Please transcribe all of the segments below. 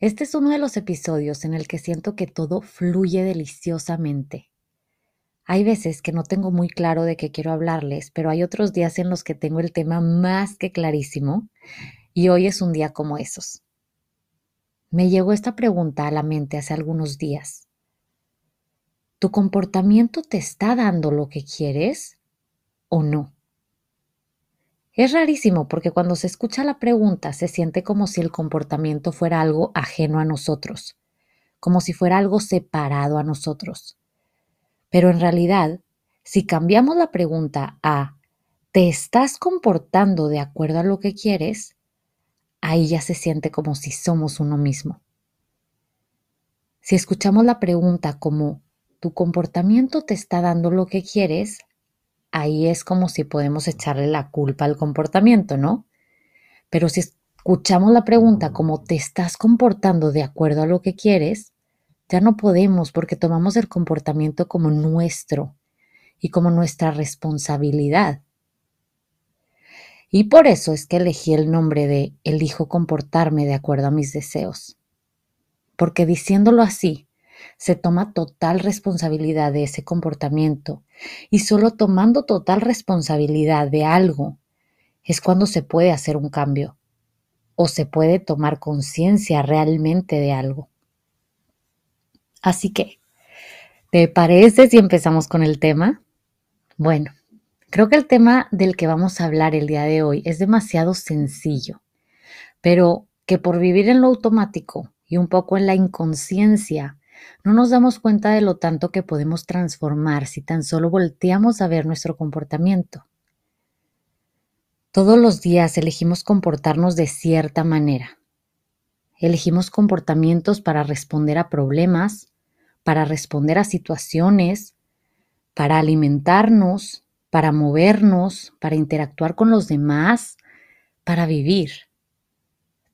Este es uno de los episodios en el que siento que todo fluye deliciosamente. Hay veces que no tengo muy claro de qué quiero hablarles, pero hay otros días en los que tengo el tema más que clarísimo y hoy es un día como esos. Me llegó esta pregunta a la mente hace algunos días. ¿Tu comportamiento te está dando lo que quieres? o no. Es rarísimo porque cuando se escucha la pregunta se siente como si el comportamiento fuera algo ajeno a nosotros, como si fuera algo separado a nosotros. Pero en realidad, si cambiamos la pregunta a ¿te estás comportando de acuerdo a lo que quieres? Ahí ya se siente como si somos uno mismo. Si escuchamos la pregunta como ¿tu comportamiento te está dando lo que quieres? Ahí es como si podemos echarle la culpa al comportamiento, ¿no? Pero si escuchamos la pregunta como te estás comportando de acuerdo a lo que quieres, ya no podemos porque tomamos el comportamiento como nuestro y como nuestra responsabilidad. Y por eso es que elegí el nombre de elijo comportarme de acuerdo a mis deseos. Porque diciéndolo así, se toma total responsabilidad de ese comportamiento y solo tomando total responsabilidad de algo es cuando se puede hacer un cambio o se puede tomar conciencia realmente de algo. Así que, ¿te parece si empezamos con el tema? Bueno, creo que el tema del que vamos a hablar el día de hoy es demasiado sencillo, pero que por vivir en lo automático y un poco en la inconsciencia, no nos damos cuenta de lo tanto que podemos transformar si tan solo volteamos a ver nuestro comportamiento. Todos los días elegimos comportarnos de cierta manera. Elegimos comportamientos para responder a problemas, para responder a situaciones, para alimentarnos, para movernos, para interactuar con los demás, para vivir.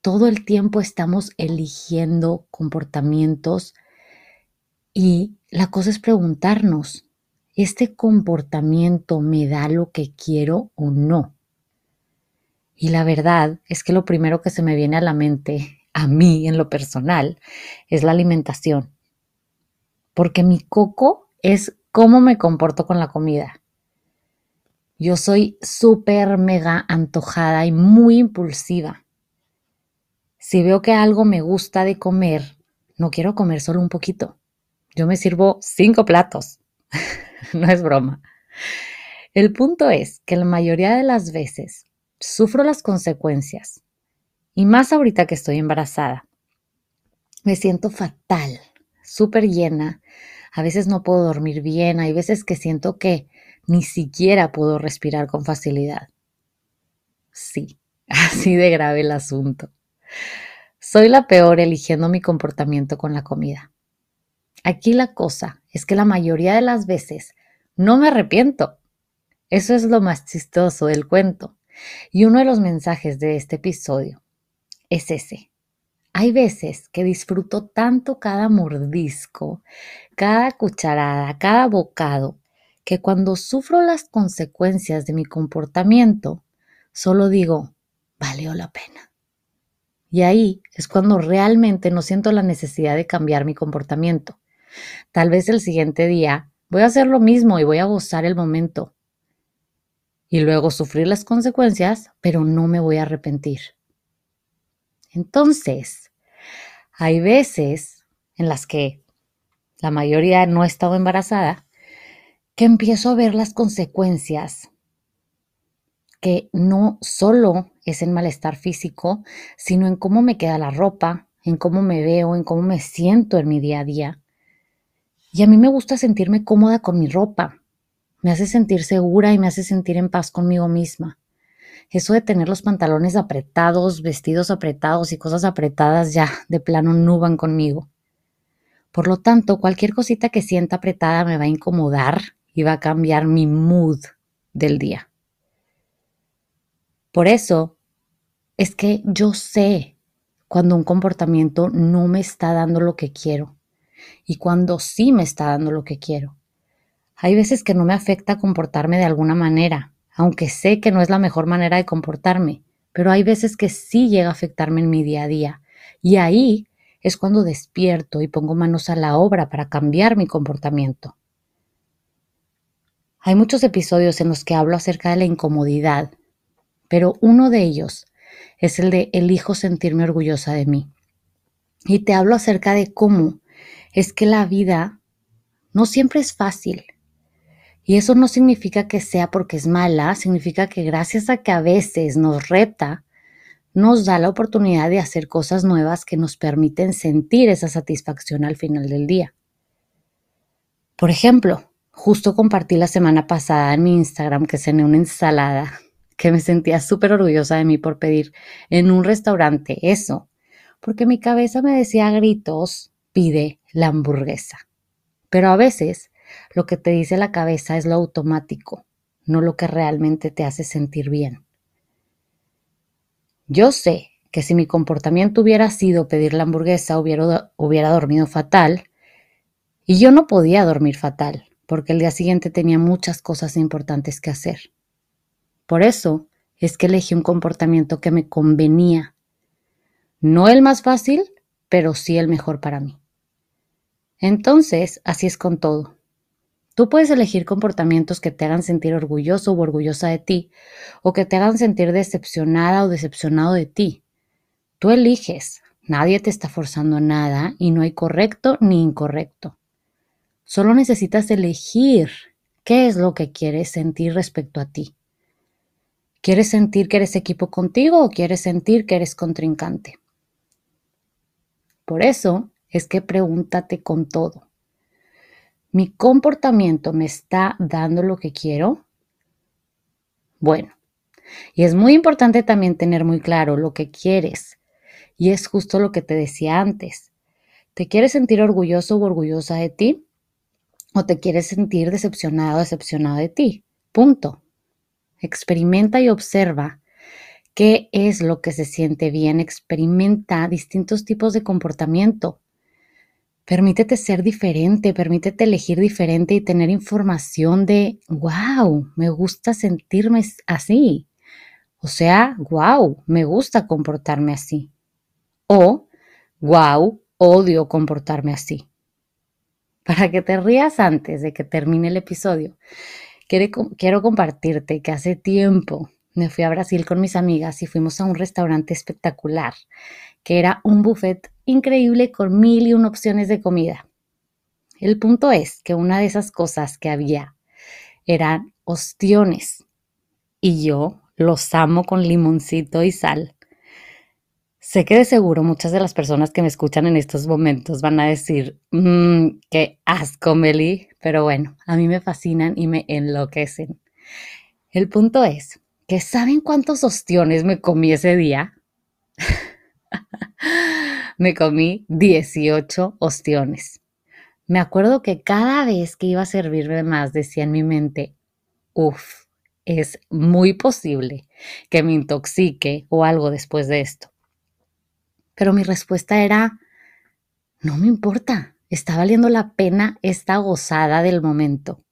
Todo el tiempo estamos eligiendo comportamientos y la cosa es preguntarnos, ¿este comportamiento me da lo que quiero o no? Y la verdad es que lo primero que se me viene a la mente, a mí en lo personal, es la alimentación. Porque mi coco es cómo me comporto con la comida. Yo soy súper mega antojada y muy impulsiva. Si veo que algo me gusta de comer, no quiero comer solo un poquito. Yo me sirvo cinco platos. no es broma. El punto es que la mayoría de las veces sufro las consecuencias. Y más ahorita que estoy embarazada. Me siento fatal, súper llena. A veces no puedo dormir bien. Hay veces que siento que ni siquiera puedo respirar con facilidad. Sí, así de grave el asunto. Soy la peor eligiendo mi comportamiento con la comida. Aquí la cosa es que la mayoría de las veces no me arrepiento. Eso es lo más chistoso del cuento. Y uno de los mensajes de este episodio es ese. Hay veces que disfruto tanto cada mordisco, cada cucharada, cada bocado, que cuando sufro las consecuencias de mi comportamiento, solo digo, valió la pena. Y ahí es cuando realmente no siento la necesidad de cambiar mi comportamiento. Tal vez el siguiente día voy a hacer lo mismo y voy a gozar el momento. Y luego sufrir las consecuencias, pero no me voy a arrepentir. Entonces, Hay veces en las que la mayoría no he estado embarazada, que empiezo a ver las consecuencias que no solo es en malestar físico, sino en cómo me queda la ropa, en cómo me veo, en cómo me siento en mi día a día. Y a mí me gusta sentirme cómoda con mi ropa. Me hace sentir segura y me hace sentir en paz conmigo misma. Eso de tener los pantalones apretados, vestidos apretados y cosas apretadas ya de plano no van conmigo. Por lo tanto, cualquier cosita que sienta apretada me va a incomodar y va a cambiar mi mood del día. Por eso es que yo sé cuando un comportamiento no me está dando lo que quiero y cuando sí me está dando lo que quiero. Hay veces que no me afecta comportarme de alguna manera, aunque sé que no es la mejor manera de comportarme, pero hay veces que sí llega a afectarme en mi día a día. Y ahí es cuando despierto y pongo manos a la obra para cambiar mi comportamiento. Hay muchos episodios en los que hablo acerca de la incomodidad, pero uno de ellos es el de elijo sentirme orgullosa de mí. Y te hablo acerca de cómo es que la vida no siempre es fácil y eso no significa que sea porque es mala, significa que gracias a que a veces nos reta, nos da la oportunidad de hacer cosas nuevas que nos permiten sentir esa satisfacción al final del día. Por ejemplo, justo compartí la semana pasada en mi Instagram que cené una ensalada, que me sentía súper orgullosa de mí por pedir en un restaurante eso, porque mi cabeza me decía a gritos, pide la hamburguesa. Pero a veces lo que te dice la cabeza es lo automático, no lo que realmente te hace sentir bien. Yo sé que si mi comportamiento hubiera sido pedir la hamburguesa, hubiera, hubiera dormido fatal. Y yo no podía dormir fatal, porque el día siguiente tenía muchas cosas importantes que hacer. Por eso es que elegí un comportamiento que me convenía. No el más fácil, pero sí el mejor para mí. Entonces, así es con todo. Tú puedes elegir comportamientos que te hagan sentir orgulloso o orgullosa de ti, o que te hagan sentir decepcionada o decepcionado de ti. Tú eliges, nadie te está forzando nada y no hay correcto ni incorrecto. Solo necesitas elegir qué es lo que quieres sentir respecto a ti. ¿Quieres sentir que eres equipo contigo o quieres sentir que eres contrincante? Por eso es que pregúntate con todo. ¿Mi comportamiento me está dando lo que quiero? Bueno, y es muy importante también tener muy claro lo que quieres. Y es justo lo que te decía antes. ¿Te quieres sentir orgulloso o orgullosa de ti? ¿O te quieres sentir decepcionado o decepcionado de ti? Punto. Experimenta y observa qué es lo que se siente bien. Experimenta distintos tipos de comportamiento. Permítete ser diferente, permítete elegir diferente y tener información de, wow, me gusta sentirme así. O sea, wow, me gusta comportarme así. O, wow, odio comportarme así. Para que te rías antes de que termine el episodio, quiero, compartirte que hace tiempo me fui a Brasil con mis amigas y fuimos a un restaurante espectacular, que era un buffet increíble con mil y una opciones de comida. El punto es que una de esas cosas que había eran ostiones y yo los amo con limoncito y sal. Sé que de seguro muchas de las personas que me escuchan en estos momentos van a decir, mmm, qué asco, Meli, pero bueno, a mí me fascinan y me enloquecen. El punto es que ¿saben cuántos ostiones me comí ese día? Me comí 18 ostiones. Me acuerdo que cada vez que iba a servirme más decía en mi mente, uff, es muy posible que me intoxique o algo después de esto. Pero mi respuesta era, no me importa, está valiendo la pena esta gozada del momento.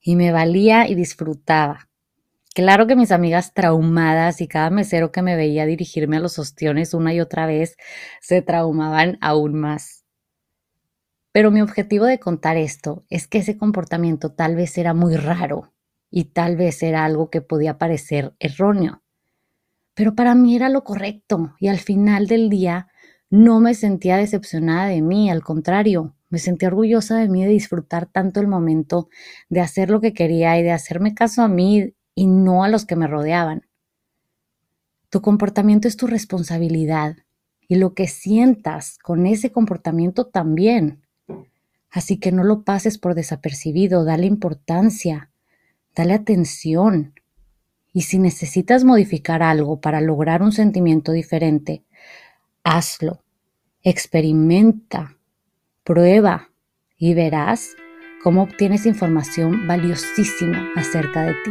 Y me valía y disfrutaba. Claro que mis amigas traumadas y cada mesero que me veía dirigirme a los ostiones una y otra vez se traumaban aún más. Pero mi objetivo de contar esto es que ese comportamiento tal vez era muy raro y tal vez era algo que podía parecer erróneo. Pero para mí era lo correcto y al final del día no me sentía decepcionada de mí, al contrario, me sentía orgullosa de mí de disfrutar tanto el momento, de hacer lo que quería y de hacerme caso a mí y no a los que me rodeaban. Tu comportamiento es tu responsabilidad y lo que sientas con ese comportamiento también. Así que no lo pases por desapercibido, dale importancia, dale atención. Y si necesitas modificar algo para lograr un sentimiento diferente, hazlo, experimenta, prueba y verás cómo obtienes información valiosísima acerca de ti.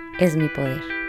es mi poder.